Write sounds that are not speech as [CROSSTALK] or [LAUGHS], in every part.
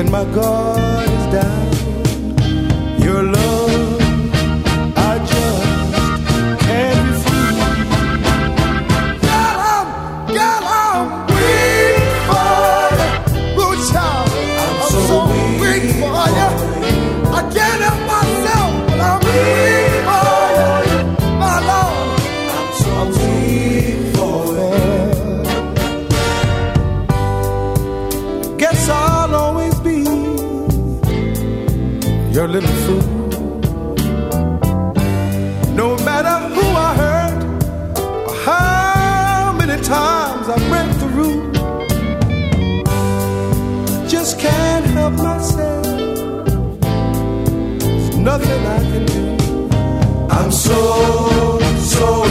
when my God help myself. There's nothing I can do. I'm so, so.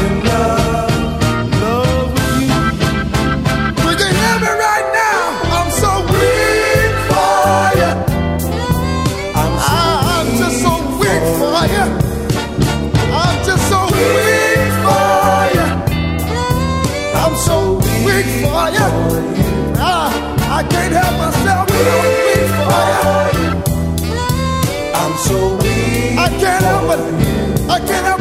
I cannot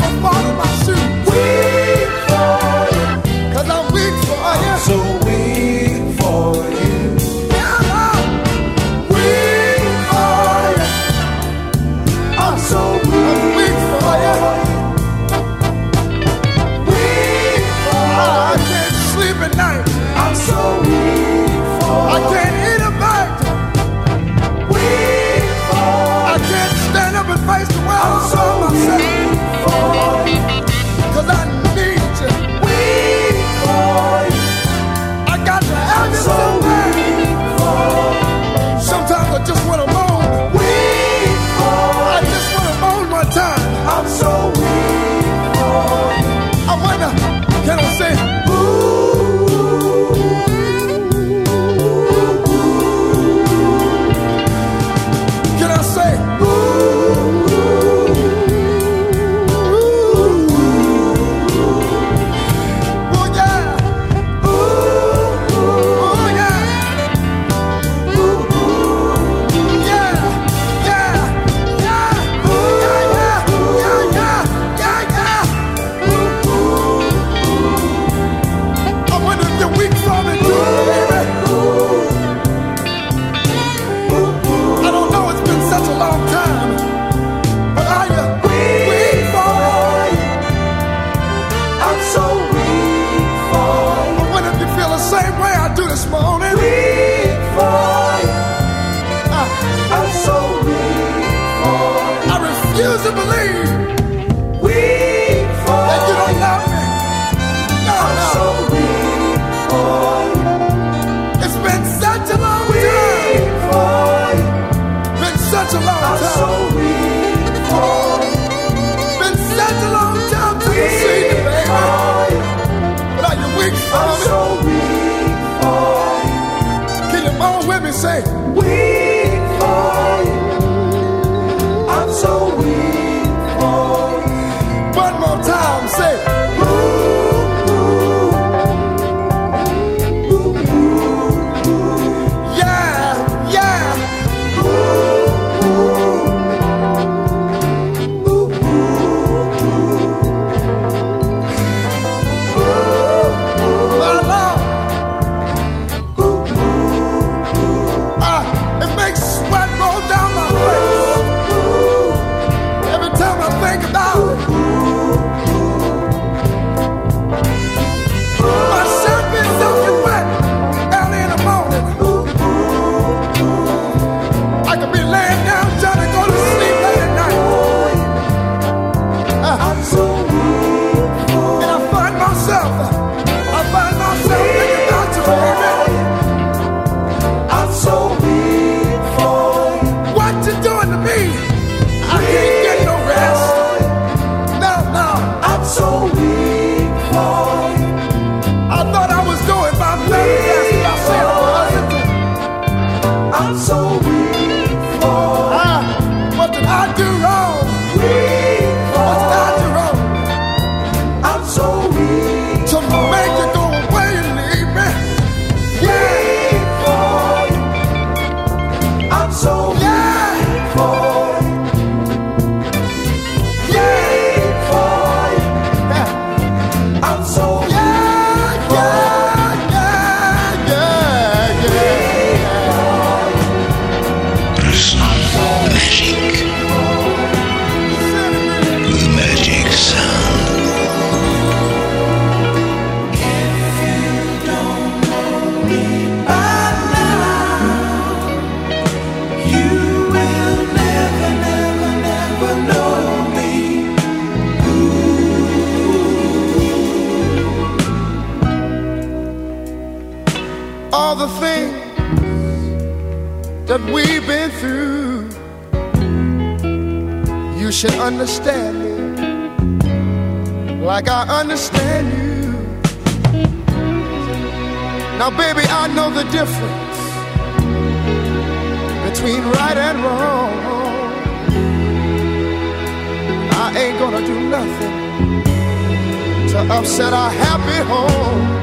through, you should understand me like I understand you. Now, baby, I know the difference between right and wrong. I ain't gonna do nothing to upset our happy home.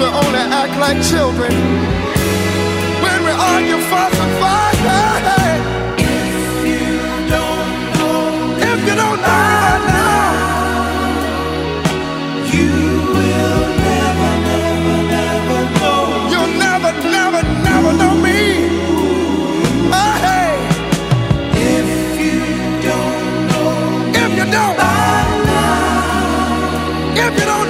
We only act like children when we argue, fuss, and fight. Hey. If you don't know, if you don't know right now, you will never, never, never know. You'll never, never, never know me. Hey. If you don't know, if you don't, if you don't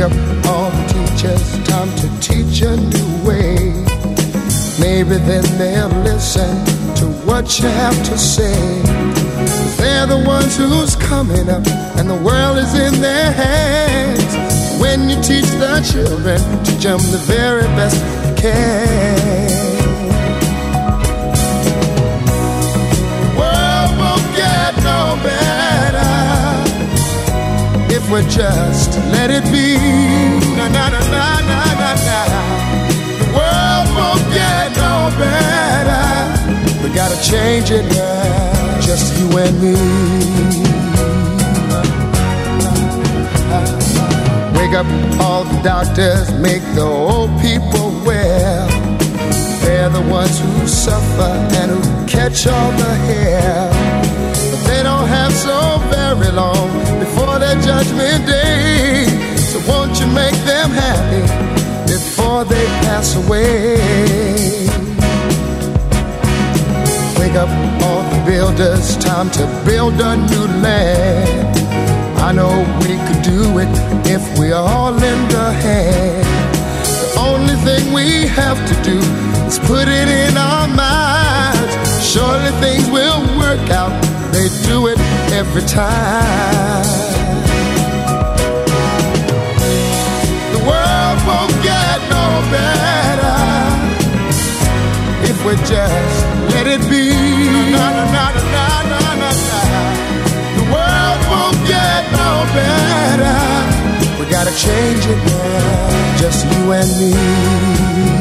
Up all the teachers, time to teach a new way. Maybe then they'll listen to what you have to say. They're the ones who's coming up, and the world is in their hands. When you teach the children, teach them the very best you can. The world won't get no better we just let it be. Na na na na na na na. The world won't get no better. We gotta change it now, just you and me. Wake up all the doctors, make the old people well. They're the ones who suffer and who catch all the hair don't have so very long before that judgment day. So won't you make them happy before they pass away? Wake up all the builders, time to build a new land. I know we could do it if we all lend a hand. The only thing we have to do is put it in our minds. Surely things will work out me through it every time. The world won't get no better if we just let it be. Na, na, na, na, na, na, na, The world won't get no better. We gotta change it now, just you and me.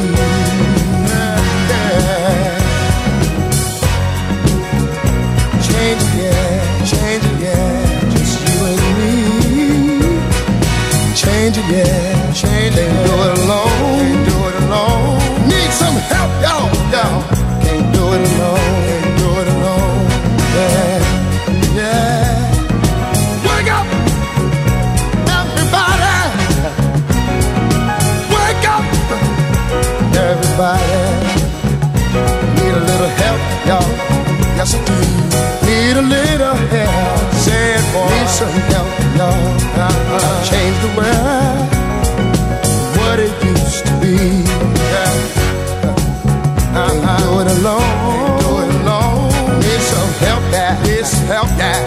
So help me Lord, I'll change the world what it used to be. I do it alone. Need some help that. Help that.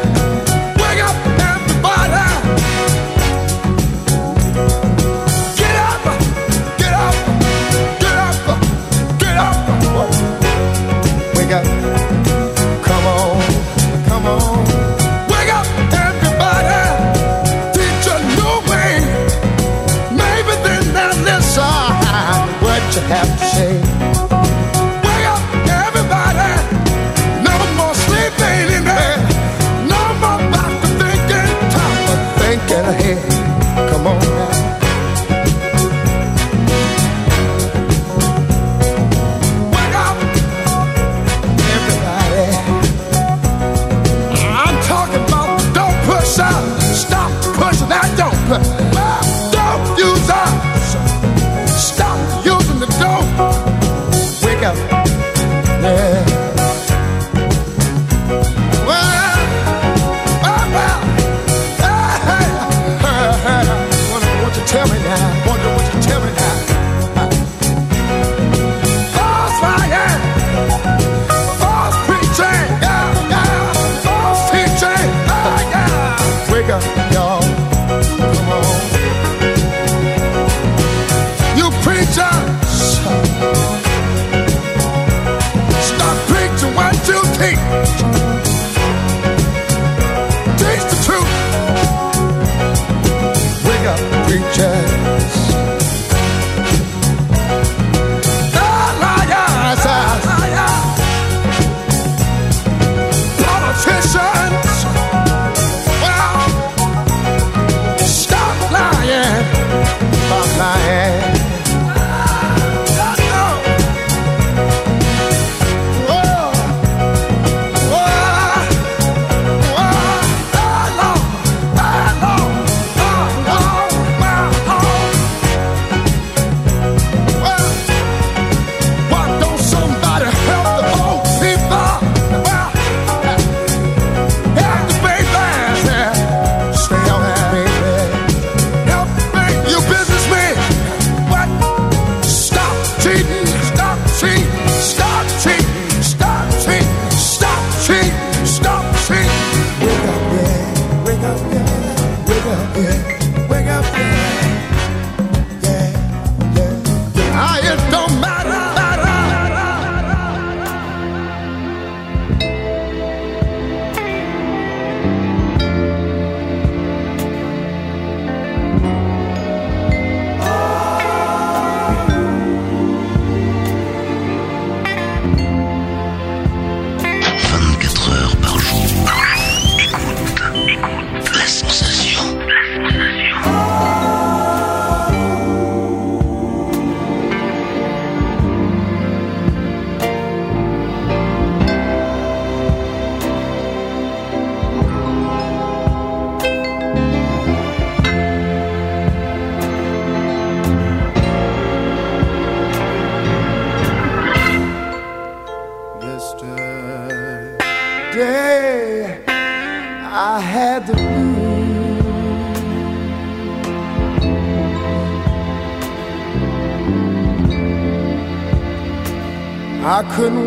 I couldn't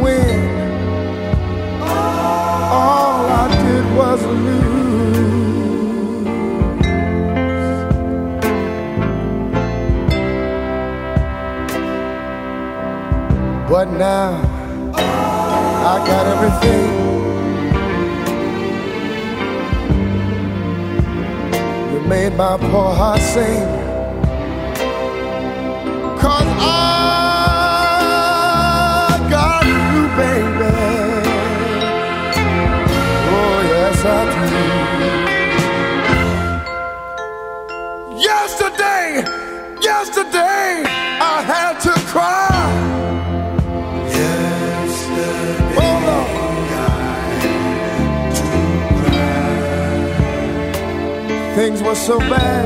was so bad.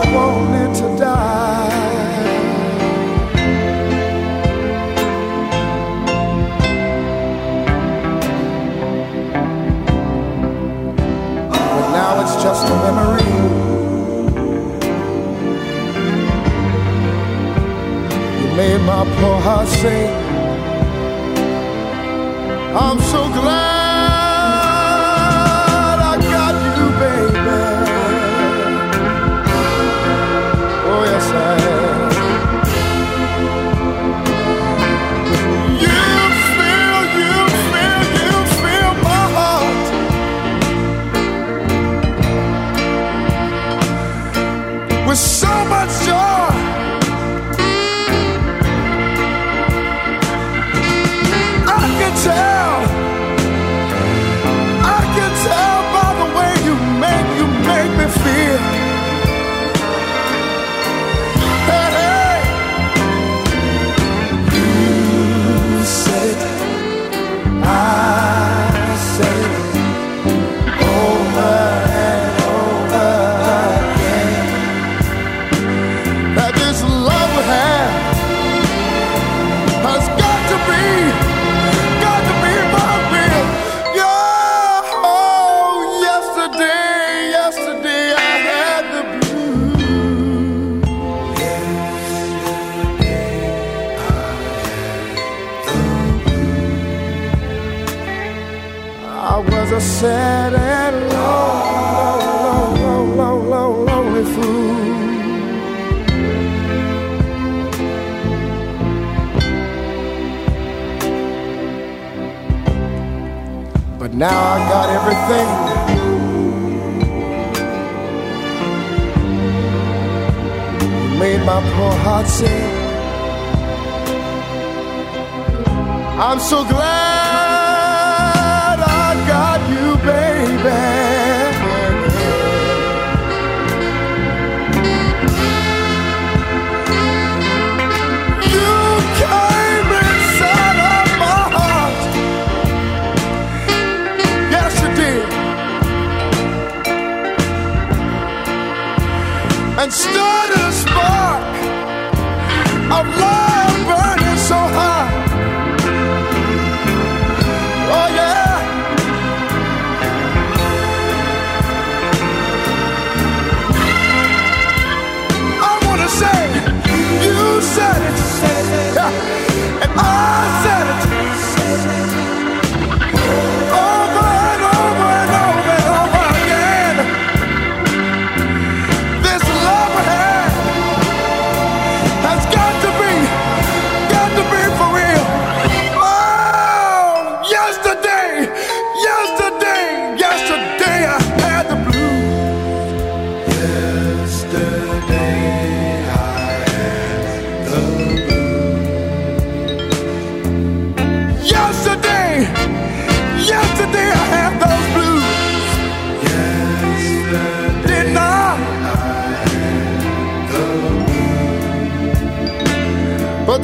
I wanted to die. But now it's just a memory. You made my poor heart say, I'm so glad. a sad and low, low, low, low, lonely fool. But now I got everything. Made my poor heart sing. I'm so glad. Start.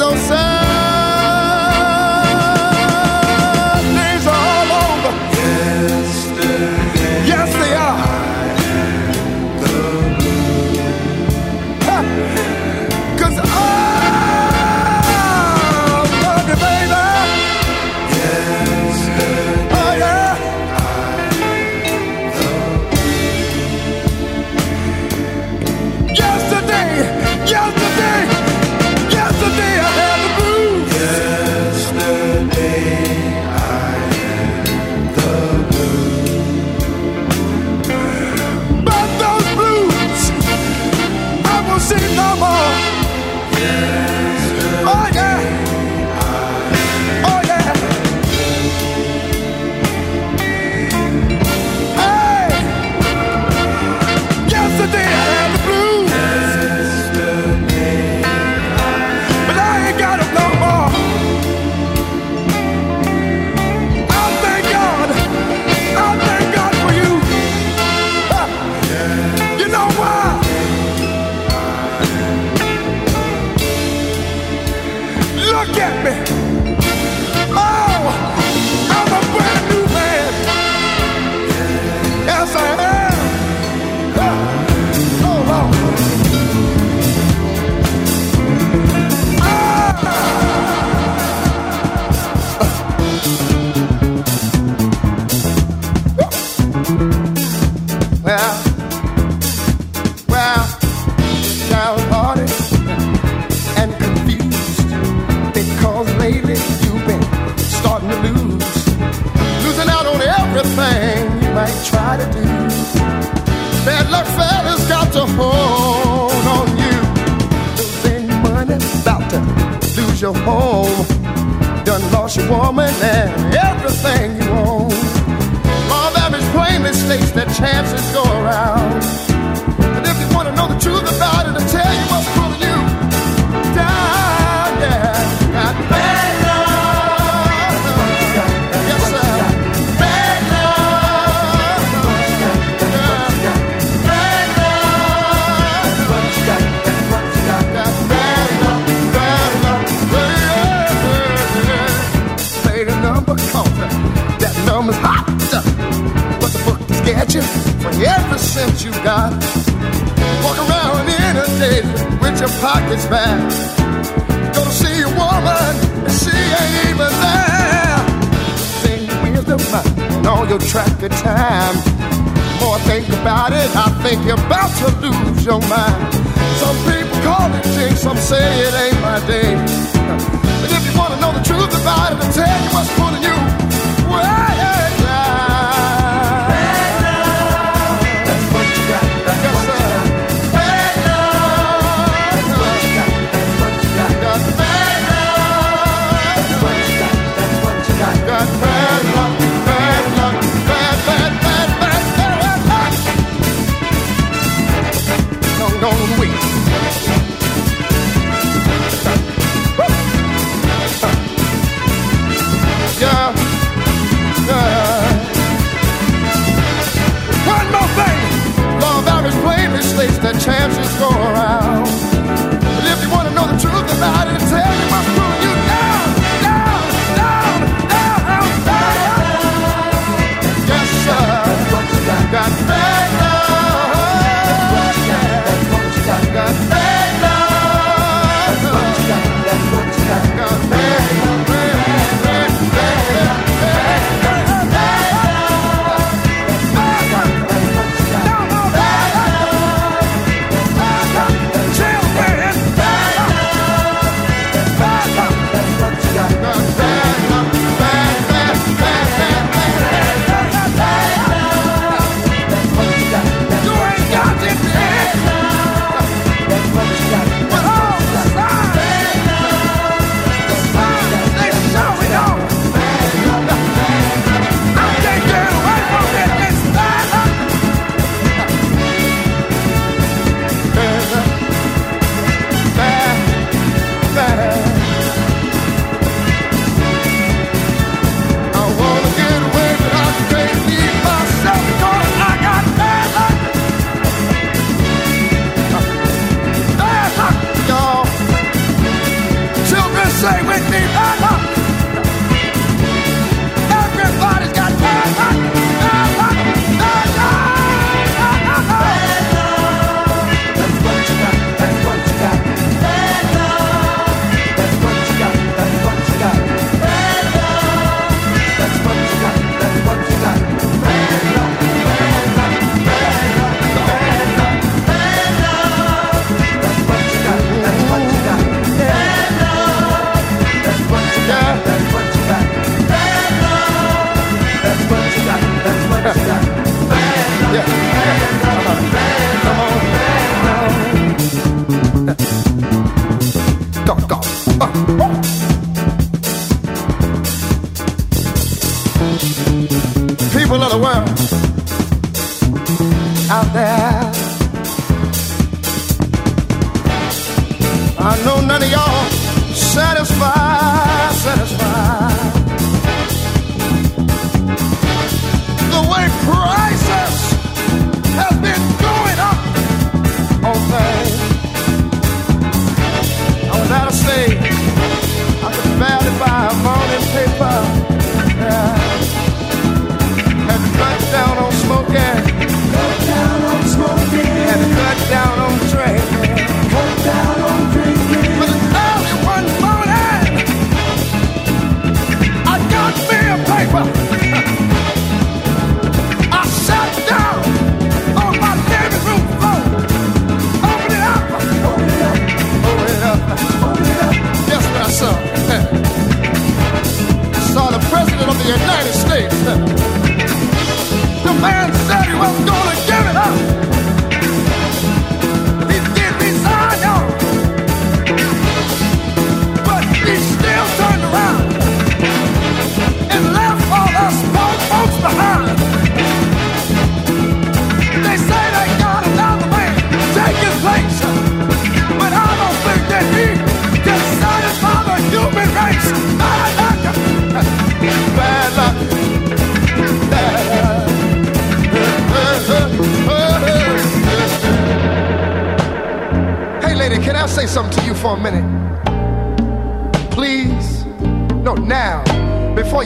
closer. Well, well, downhearted and confused because lately you've been starting to lose, losing out on everything you might try to do. Bad luck fella's got to hold on you. Losing money, about to lose your home. Done lost your woman and everything mistakes that chances go around. And if you want to know the truth cents you got. Walk around in a inundated with your pockets back. Go to see a woman, and she ain't even there. Thing wisdom and all your track of time. More think about it, I think you're about to lose your mind. Some people call it jinx, some say it ain't my day. But if you wanna know the truth about it, I'll tell you what's pulling you. Well,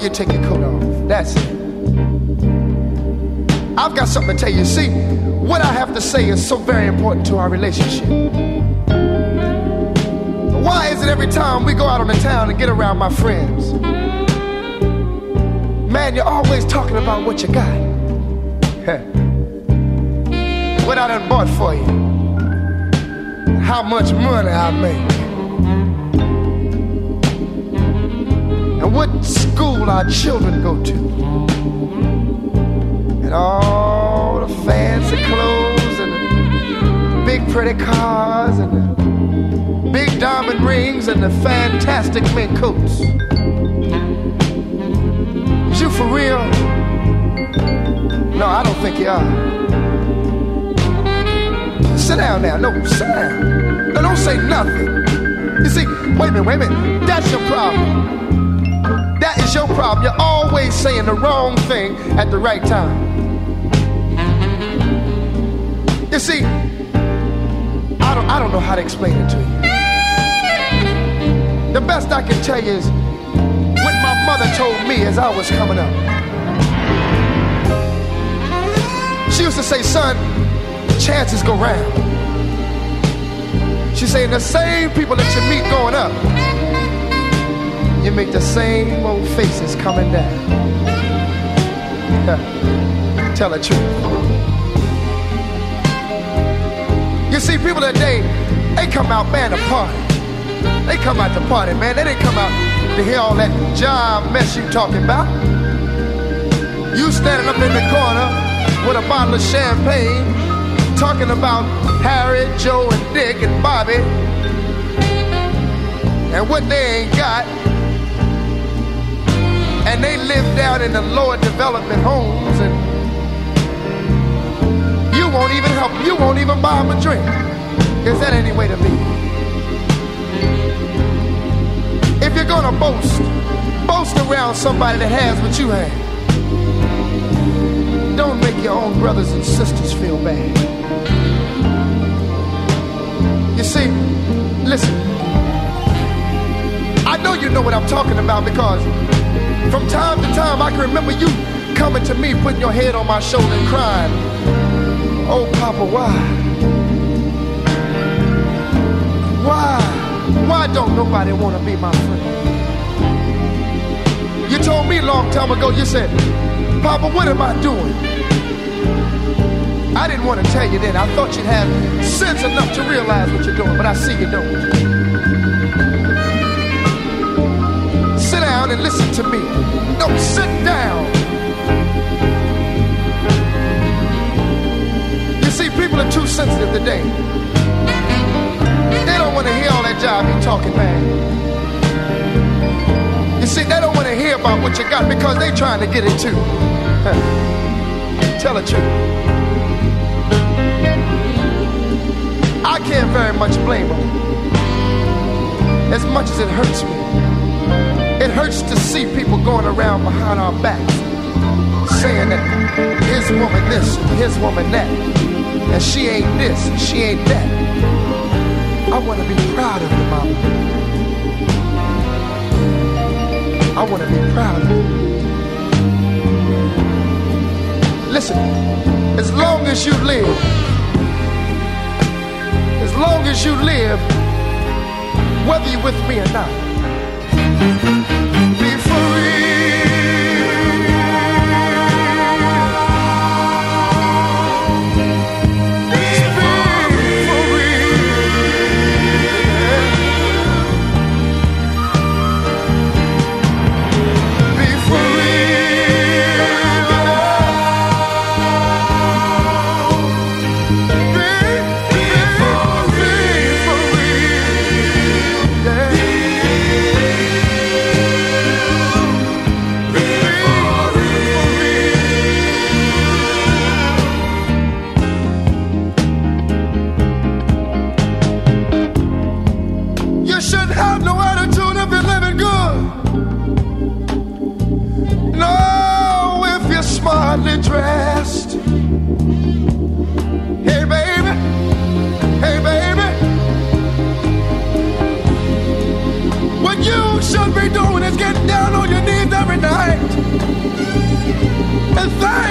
you take your coat off. That's it. I've got something to tell you. See, what I have to say is so very important to our relationship. Why is it every time we go out on the town and get around my friends? Man, you're always talking about what you got. what I done bought for you. How much money I make. What school our children go to. And all the fancy clothes and the big pretty cars and the big diamond rings and the fantastic mink coats. Is you for real? No, I don't think you are. Sit down now. No, sit down. No, don't say nothing. You see, wait a minute, wait a minute. That's your problem. Is your problem. You're always saying the wrong thing at the right time. You see, I don't, I don't know how to explain it to you. The best I can tell you is what my mother told me as I was coming up. She used to say, son, chances go round. She saying the same people that you meet going up, you make the same old faces coming down. [LAUGHS] Tell the truth. You see, people today, they come out, man, to party. They come out to party, man. They didn't come out to hear all that job mess you talking about. You standing up in the corner with a bottle of champagne, talking about Harry, Joe, and Dick, and Bobby, and what they ain't got. And they live down in the lower development homes, and you won't even help, you won't even buy them a drink. Is that any way to be? If you're gonna boast, boast around somebody that has what you have. Don't make your own brothers and sisters feel bad. You see, listen. I know you know what I'm talking about because from time to time I can remember you coming to me, putting your head on my shoulder and crying. Oh, Papa, why? Why? Why don't nobody want to be my friend? You told me a long time ago, you said, Papa, what am I doing? I didn't want to tell you then. I thought you'd have sense enough to realize what you're doing, but I see you don't. And listen to me. No, sit down. You see, people are too sensitive today. They don't want to hear all that job you talking, man. You see, they don't want to hear about what you got because they trying to get it too. [LAUGHS] Tell the truth. I can't very much blame them. As much as it hurts me. It hurts to see people going around behind our backs saying that his woman this, his woman that, and she ain't this, she ain't that. I want to be proud of you, mama. I want to be proud of you. Listen, as long as you live, as long as you live, whether you're with me or not, be for smartly dressed. Hey, baby, hey, baby. What you should be doing is getting down on your knees every night and thank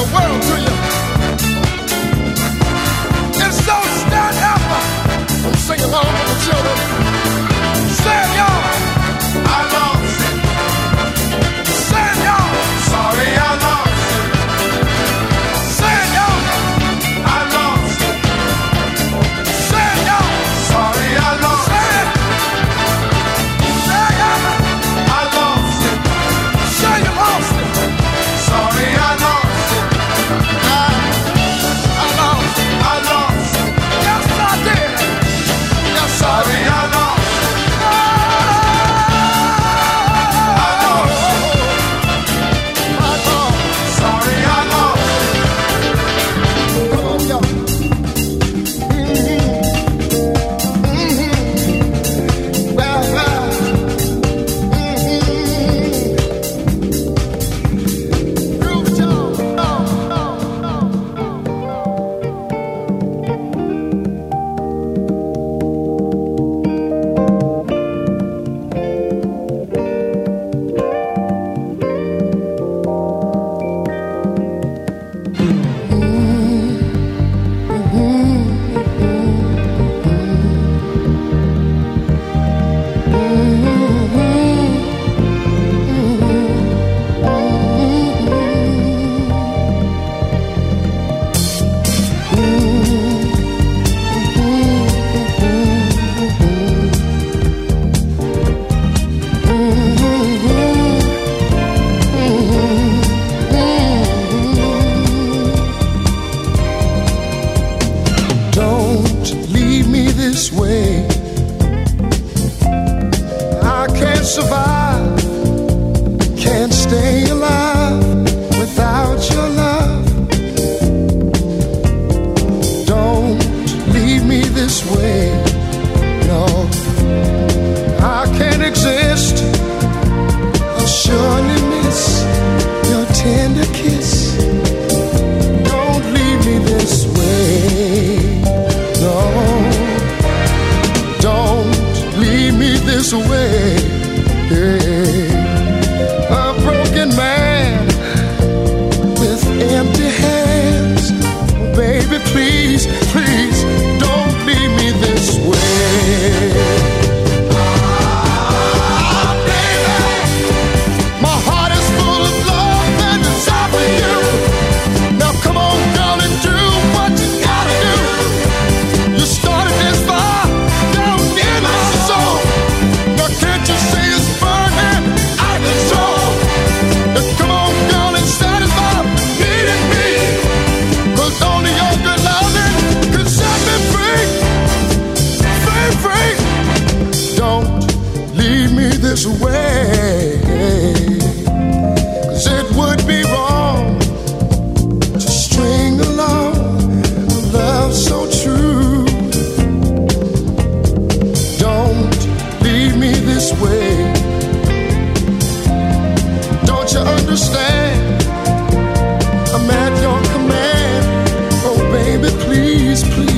the world to you? Please,